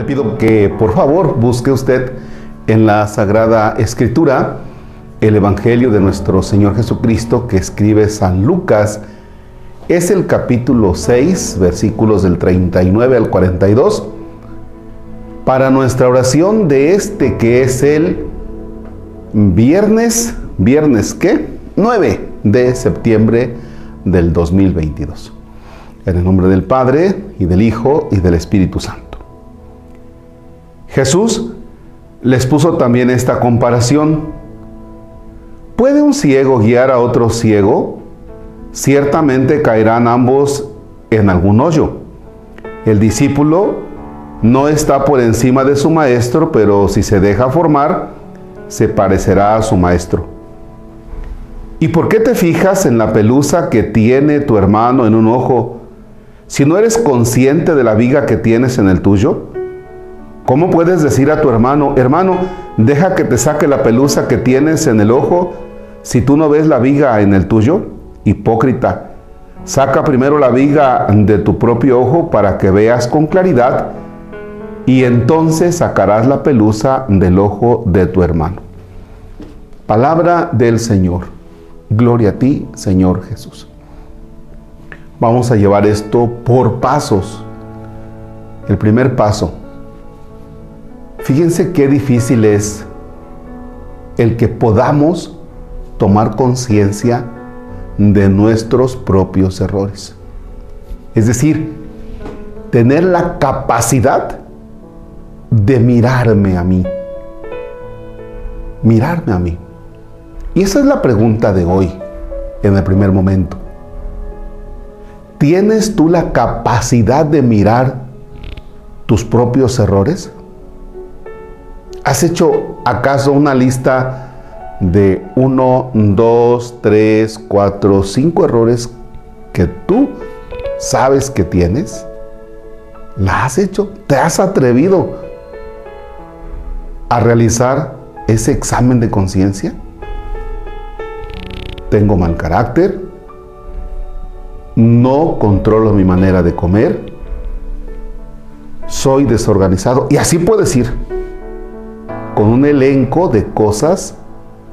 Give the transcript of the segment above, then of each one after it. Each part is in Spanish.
Le pido que por favor busque usted en la Sagrada Escritura el Evangelio de nuestro Señor Jesucristo que escribe San Lucas. Es el capítulo 6, versículos del 39 al 42, para nuestra oración de este que es el viernes, viernes qué? 9 de septiembre del 2022. En el nombre del Padre y del Hijo y del Espíritu Santo. Jesús les puso también esta comparación. ¿Puede un ciego guiar a otro ciego? Ciertamente caerán ambos en algún hoyo. El discípulo no está por encima de su maestro, pero si se deja formar, se parecerá a su maestro. ¿Y por qué te fijas en la pelusa que tiene tu hermano en un ojo, si no eres consciente de la viga que tienes en el tuyo? ¿Cómo puedes decir a tu hermano, hermano, deja que te saque la pelusa que tienes en el ojo si tú no ves la viga en el tuyo? Hipócrita, saca primero la viga de tu propio ojo para que veas con claridad y entonces sacarás la pelusa del ojo de tu hermano. Palabra del Señor. Gloria a ti, Señor Jesús. Vamos a llevar esto por pasos. El primer paso, Fíjense qué difícil es el que podamos tomar conciencia de nuestros propios errores. Es decir, tener la capacidad de mirarme a mí. Mirarme a mí. Y esa es la pregunta de hoy, en el primer momento. ¿Tienes tú la capacidad de mirar tus propios errores? ¿Has hecho acaso una lista de uno, dos, tres, cuatro, cinco errores que tú sabes que tienes? ¿La has hecho? ¿Te has atrevido a realizar ese examen de conciencia? Tengo mal carácter, no controlo mi manera de comer, soy desorganizado y así puedes ir con un elenco de cosas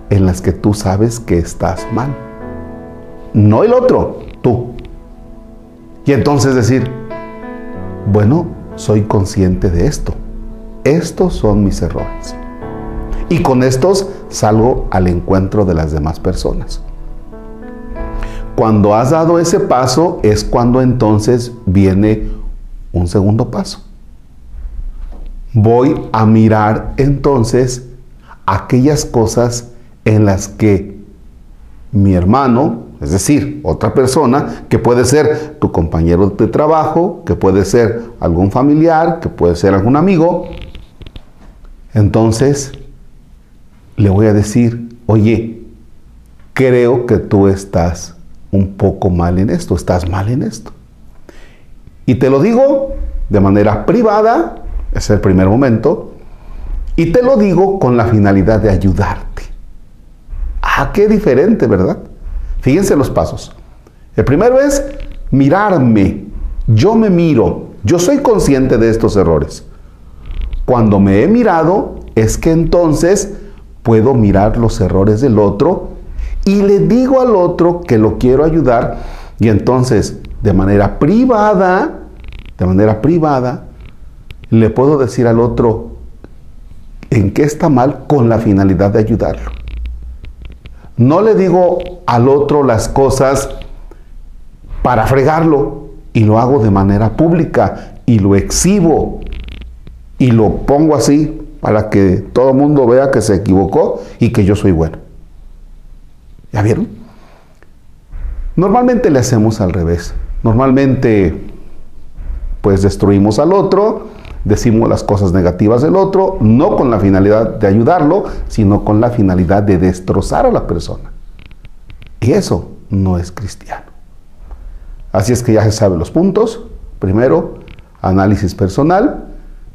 en las que tú sabes que estás mal. No el otro, tú. Y entonces decir, bueno, soy consciente de esto. Estos son mis errores. Y con estos salgo al encuentro de las demás personas. Cuando has dado ese paso es cuando entonces viene un segundo paso voy a mirar entonces aquellas cosas en las que mi hermano, es decir, otra persona, que puede ser tu compañero de trabajo, que puede ser algún familiar, que puede ser algún amigo, entonces le voy a decir, oye, creo que tú estás un poco mal en esto, estás mal en esto. Y te lo digo de manera privada, es el primer momento. Y te lo digo con la finalidad de ayudarte. Ah, qué diferente, ¿verdad? Fíjense los pasos. El primero es mirarme. Yo me miro. Yo soy consciente de estos errores. Cuando me he mirado, es que entonces puedo mirar los errores del otro y le digo al otro que lo quiero ayudar y entonces de manera privada, de manera privada, le puedo decir al otro en qué está mal con la finalidad de ayudarlo. No le digo al otro las cosas para fregarlo y lo hago de manera pública y lo exhibo y lo pongo así para que todo el mundo vea que se equivocó y que yo soy bueno. ¿Ya vieron? Normalmente le hacemos al revés. Normalmente pues destruimos al otro decimos las cosas negativas del otro, no con la finalidad de ayudarlo, sino con la finalidad de destrozar a la persona. Y eso no es cristiano. Así es que ya se saben los puntos. Primero, análisis personal.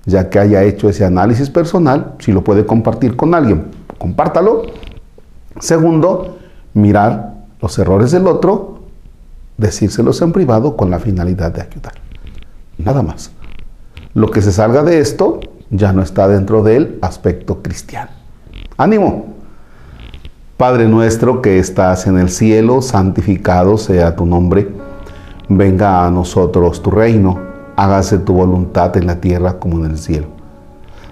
Ya que haya hecho ese análisis personal, si lo puede compartir con alguien, compártalo. Segundo, mirar los errores del otro, decírselos en privado con la finalidad de ayudar. Nada más. Lo que se salga de esto ya no está dentro del aspecto cristiano. Ánimo. Padre nuestro que estás en el cielo, santificado sea tu nombre. Venga a nosotros tu reino. Hágase tu voluntad en la tierra como en el cielo.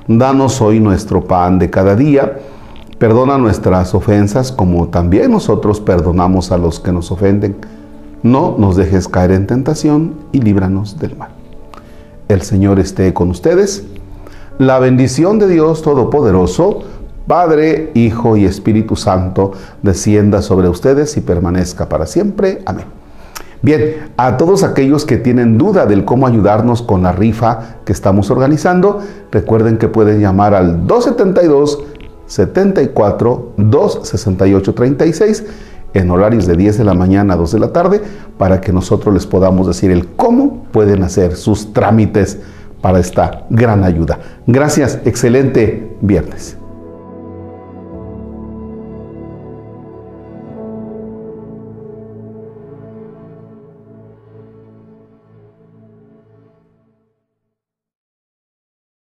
Danos hoy nuestro pan de cada día. Perdona nuestras ofensas como también nosotros perdonamos a los que nos ofenden. No nos dejes caer en tentación y líbranos del mal. El Señor esté con ustedes. La bendición de Dios Todopoderoso, Padre, Hijo y Espíritu Santo, descienda sobre ustedes y permanezca para siempre. Amén. Bien, a todos aquellos que tienen duda del cómo ayudarnos con la rifa que estamos organizando, recuerden que pueden llamar al 272 74 268 36 en horarios de 10 de la mañana a 2 de la tarde para que nosotros les podamos decir el cómo pueden hacer sus trámites para esta gran ayuda. Gracias, excelente viernes.